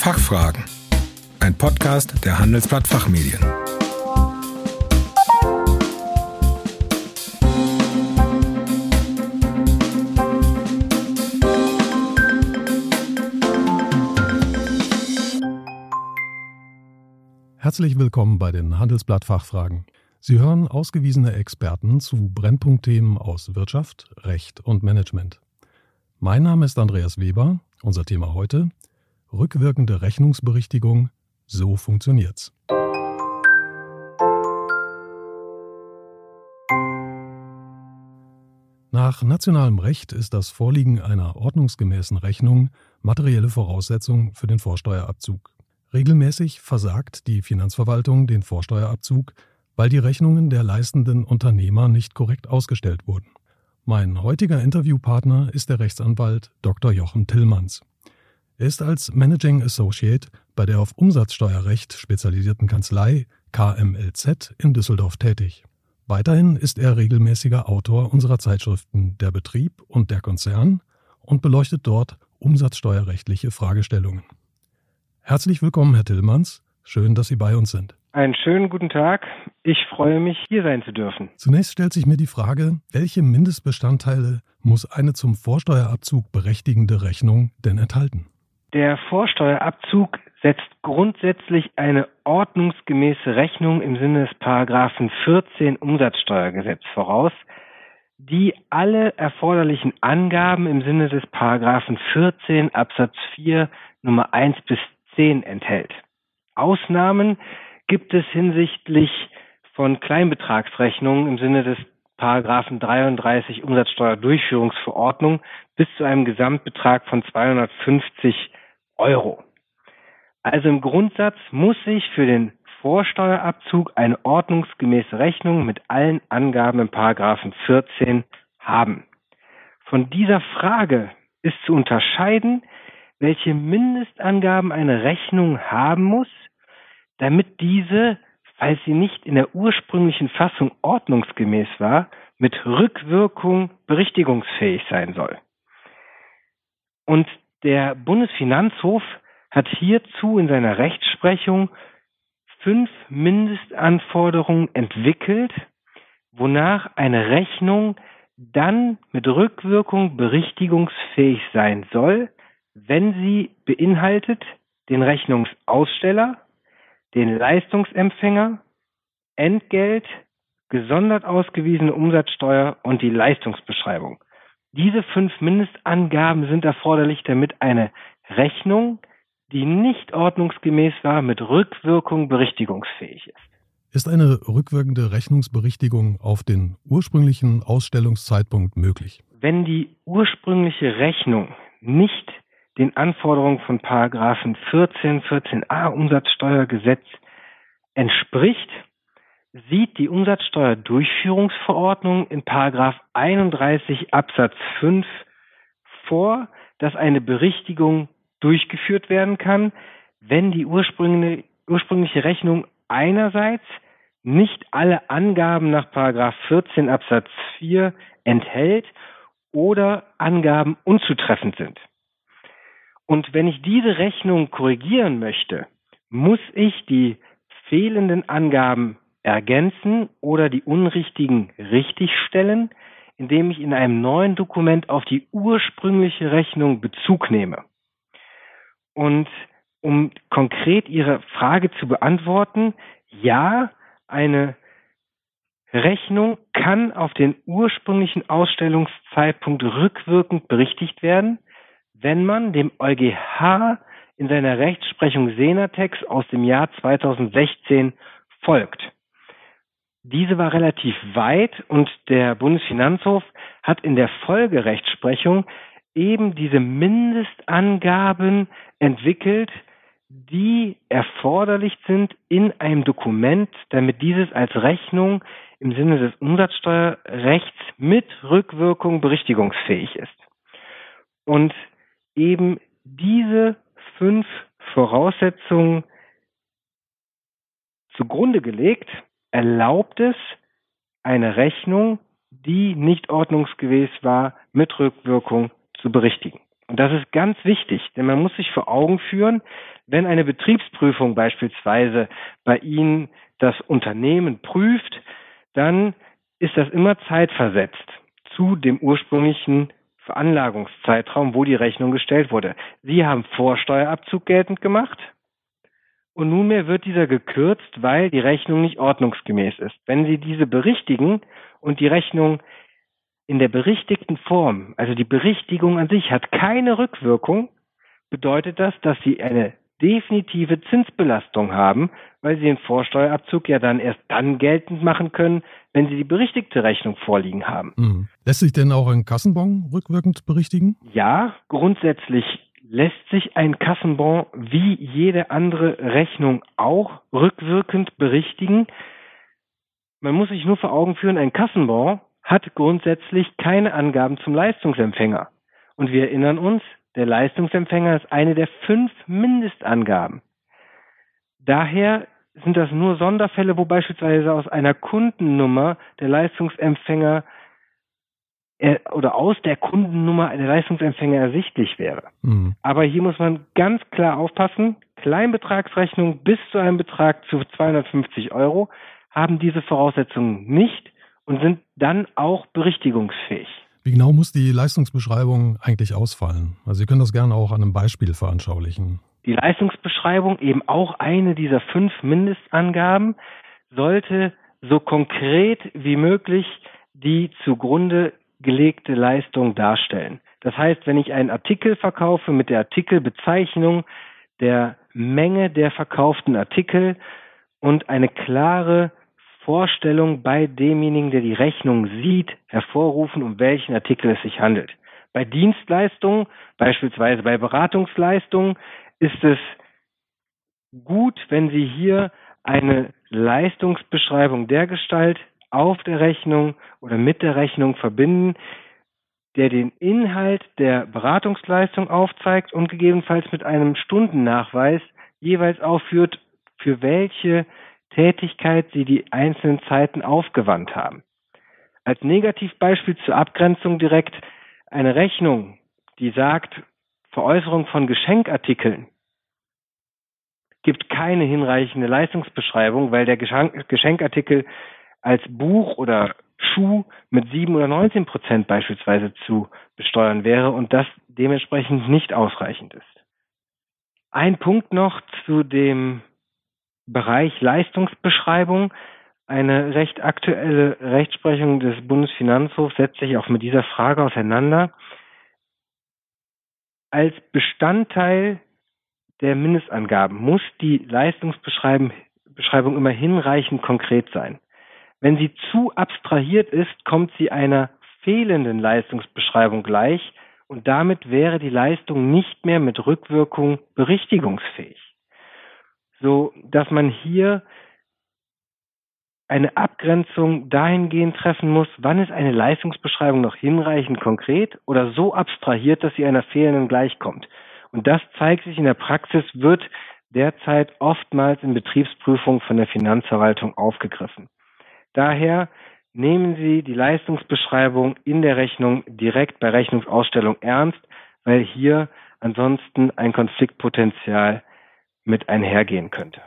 Fachfragen. Ein Podcast der Handelsblatt Fachmedien. Herzlich willkommen bei den Handelsblatt Fachfragen. Sie hören ausgewiesene Experten zu Brennpunktthemen aus Wirtschaft, Recht und Management. Mein Name ist Andreas Weber. Unser Thema heute rückwirkende Rechnungsberichtigung. So funktioniert's. Nach nationalem Recht ist das Vorliegen einer ordnungsgemäßen Rechnung materielle Voraussetzung für den Vorsteuerabzug. Regelmäßig versagt die Finanzverwaltung den Vorsteuerabzug, weil die Rechnungen der leistenden Unternehmer nicht korrekt ausgestellt wurden. Mein heutiger Interviewpartner ist der Rechtsanwalt Dr. Jochen Tillmanns. Er ist als Managing Associate bei der auf Umsatzsteuerrecht spezialisierten Kanzlei KMLZ in Düsseldorf tätig. Weiterhin ist er regelmäßiger Autor unserer Zeitschriften Der Betrieb und der Konzern und beleuchtet dort umsatzsteuerrechtliche Fragestellungen. Herzlich willkommen, Herr Tillmanns. Schön, dass Sie bei uns sind. Einen schönen guten Tag. Ich freue mich, hier sein zu dürfen. Zunächst stellt sich mir die Frage, welche Mindestbestandteile muss eine zum Vorsteuerabzug berechtigende Rechnung denn enthalten? Der Vorsteuerabzug setzt grundsätzlich eine ordnungsgemäße Rechnung im Sinne des Paragraphen 14 Umsatzsteuergesetz voraus, die alle erforderlichen Angaben im Sinne des Paragraphen 14 Absatz 4 Nummer 1 bis 10 enthält. Ausnahmen gibt es hinsichtlich von Kleinbetragsrechnungen im Sinne des Paragraphen 33 Umsatzsteuerdurchführungsverordnung bis zu einem Gesamtbetrag von 250 Euro. Also im Grundsatz muss ich für den Vorsteuerabzug eine ordnungsgemäße Rechnung mit allen Angaben im Paragraphen 14 haben. Von dieser Frage ist zu unterscheiden, welche Mindestangaben eine Rechnung haben muss, damit diese, falls sie nicht in der ursprünglichen Fassung ordnungsgemäß war, mit Rückwirkung berichtigungsfähig sein soll. Und der Bundesfinanzhof hat hierzu in seiner Rechtsprechung fünf Mindestanforderungen entwickelt, wonach eine Rechnung dann mit Rückwirkung berichtigungsfähig sein soll, wenn sie beinhaltet den Rechnungsaussteller, den Leistungsempfänger, Entgelt, gesondert ausgewiesene Umsatzsteuer und die Leistungsbeschreibung. Diese fünf Mindestangaben sind erforderlich, damit eine Rechnung, die nicht ordnungsgemäß war, mit Rückwirkung berichtigungsfähig ist. Ist eine rückwirkende Rechnungsberichtigung auf den ursprünglichen Ausstellungszeitpunkt möglich? Wenn die ursprüngliche Rechnung nicht den Anforderungen von Paragraphen 14, 14a Umsatzsteuergesetz entspricht, sieht die Umsatzsteuerdurchführungsverordnung in Paragraph 31 Absatz 5 vor, dass eine Berichtigung durchgeführt werden kann, wenn die ursprüngliche, Rechnung einerseits nicht alle Angaben nach Paragraph 14 Absatz 4 enthält oder Angaben unzutreffend sind. Und wenn ich diese Rechnung korrigieren möchte, muss ich die fehlenden Angaben ergänzen oder die unrichtigen richtigstellen, indem ich in einem neuen Dokument auf die ursprüngliche Rechnung Bezug nehme. Und um konkret Ihre Frage zu beantworten, ja, eine Rechnung kann auf den ursprünglichen Ausstellungszeitpunkt rückwirkend berichtigt werden, wenn man dem EuGH in seiner Rechtsprechung Senatex aus dem Jahr 2016 folgt. Diese war relativ weit und der Bundesfinanzhof hat in der Folgerechtsprechung eben diese Mindestangaben entwickelt, die erforderlich sind in einem Dokument, damit dieses als Rechnung im Sinne des Umsatzsteuerrechts mit Rückwirkung berichtigungsfähig ist. Und eben diese fünf Voraussetzungen zugrunde gelegt, erlaubt es eine Rechnung, die nicht ordnungsgemäß war, mit Rückwirkung zu berichtigen. Und das ist ganz wichtig, denn man muss sich vor Augen führen, wenn eine Betriebsprüfung beispielsweise bei Ihnen das Unternehmen prüft, dann ist das immer zeitversetzt zu dem ursprünglichen Veranlagungszeitraum, wo die Rechnung gestellt wurde. Sie haben Vorsteuerabzug geltend gemacht und nunmehr wird dieser gekürzt, weil die Rechnung nicht ordnungsgemäß ist. Wenn Sie diese berichtigen und die Rechnung in der berichtigten Form, also die Berichtigung an sich hat keine Rückwirkung, bedeutet das, dass Sie eine definitive Zinsbelastung haben, weil Sie den Vorsteuerabzug ja dann erst dann geltend machen können, wenn Sie die berichtigte Rechnung vorliegen haben. Mhm. Lässt sich denn auch ein Kassenbon rückwirkend berichtigen? Ja, grundsätzlich lässt sich ein Kassenbon wie jede andere Rechnung auch rückwirkend berichtigen. Man muss sich nur vor Augen führen, ein Kassenbon hat grundsätzlich keine Angaben zum Leistungsempfänger. Und wir erinnern uns, der Leistungsempfänger ist eine der fünf Mindestangaben. Daher sind das nur Sonderfälle, wo beispielsweise aus einer Kundennummer der Leistungsempfänger oder aus der Kundennummer der Leistungsempfänger ersichtlich wäre. Mhm. Aber hier muss man ganz klar aufpassen, Kleinbetragsrechnungen bis zu einem Betrag zu 250 Euro haben diese Voraussetzungen nicht und sind dann auch berichtigungsfähig. Wie genau muss die Leistungsbeschreibung eigentlich ausfallen? Also Sie können das gerne auch an einem Beispiel veranschaulichen. Die Leistungsbeschreibung, eben auch eine dieser fünf Mindestangaben, sollte so konkret wie möglich die zugrunde gelegte Leistung darstellen. Das heißt, wenn ich einen Artikel verkaufe mit der Artikelbezeichnung, der Menge der verkauften Artikel und eine klare Vorstellung bei demjenigen, der die Rechnung sieht, hervorrufen, um welchen Artikel es sich handelt. Bei Dienstleistungen, beispielsweise bei Beratungsleistungen, ist es gut, wenn Sie hier eine Leistungsbeschreibung der Gestalt auf der Rechnung oder mit der Rechnung verbinden, der den Inhalt der Beratungsleistung aufzeigt und gegebenenfalls mit einem Stundennachweis jeweils aufführt, für welche Tätigkeit sie die einzelnen Zeiten aufgewandt haben. Als Negativbeispiel zur Abgrenzung direkt eine Rechnung, die sagt, Veräußerung von Geschenkartikeln gibt keine hinreichende Leistungsbeschreibung, weil der Geschenkartikel als Buch oder Schuh mit sieben oder neunzehn Prozent beispielsweise zu besteuern wäre und das dementsprechend nicht ausreichend ist. Ein Punkt noch zu dem Bereich Leistungsbeschreibung. Eine recht aktuelle Rechtsprechung des Bundesfinanzhofs setzt sich auch mit dieser Frage auseinander. Als Bestandteil der Mindestangaben muss die Leistungsbeschreibung immer hinreichend konkret sein. Wenn sie zu abstrahiert ist, kommt sie einer fehlenden Leistungsbeschreibung gleich und damit wäre die Leistung nicht mehr mit Rückwirkung berichtigungsfähig so dass man hier eine Abgrenzung dahingehend treffen muss, wann ist eine Leistungsbeschreibung noch hinreichend konkret oder so abstrahiert, dass sie einer fehlenden gleichkommt. Und das zeigt sich in der Praxis, wird derzeit oftmals in Betriebsprüfungen von der Finanzverwaltung aufgegriffen. Daher nehmen Sie die Leistungsbeschreibung in der Rechnung direkt bei Rechnungsausstellung ernst, weil hier ansonsten ein Konfliktpotenzial mit einhergehen könnte.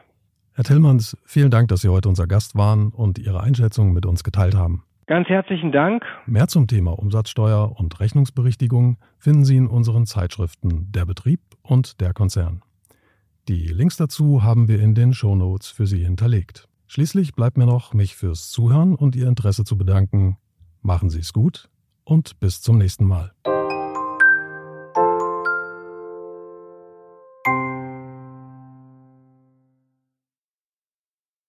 Herr Tillmanns, vielen Dank, dass Sie heute unser Gast waren und Ihre Einschätzungen mit uns geteilt haben. Ganz herzlichen Dank. Mehr zum Thema Umsatzsteuer und Rechnungsberichtigung finden Sie in unseren Zeitschriften Der Betrieb und Der Konzern. Die Links dazu haben wir in den Shownotes für Sie hinterlegt. Schließlich bleibt mir noch, mich fürs Zuhören und Ihr Interesse zu bedanken. Machen Sie es gut und bis zum nächsten Mal.